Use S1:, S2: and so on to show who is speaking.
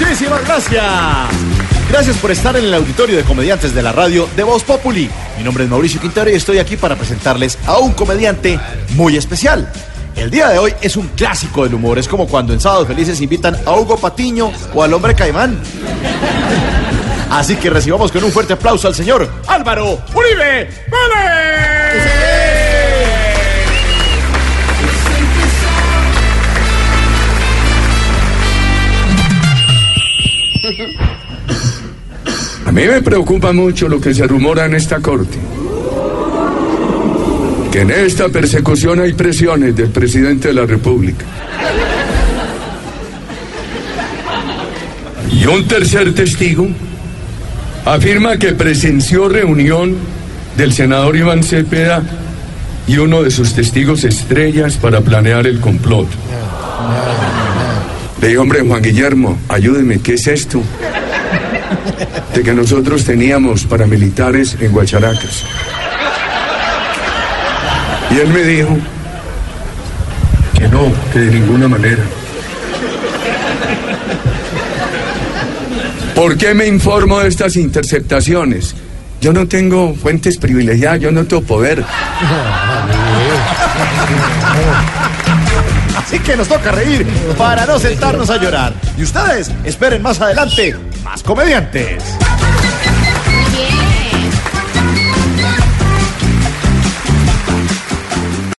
S1: Muchísimas gracias. Gracias por estar en el auditorio de comediantes de la radio de Voz Populi. Mi nombre es Mauricio Quintero y estoy aquí para presentarles a un comediante muy especial. El día de hoy es un clásico del humor. Es como cuando en Sábados Felices invitan a Hugo Patiño o al hombre Caimán. Así que recibamos con un fuerte aplauso al señor Álvaro Uribe
S2: A mí me preocupa mucho lo que se rumora en esta corte. Que en esta persecución hay presiones del presidente de la República. Y un tercer testigo afirma que presenció reunión del senador Iván Cepeda y uno de sus testigos estrellas para planear el complot. Le hombre, Juan Guillermo, ayúdeme, ¿qué es esto? De que nosotros teníamos paramilitares en Guacharacas. Y él me dijo que no, que de ninguna manera. ¿Por qué me informo de estas interceptaciones? Yo no tengo fuentes privilegiadas, yo no tengo poder.
S1: Así que nos toca reír para no sentarnos a llorar. Y ustedes esperen más adelante más comediantes.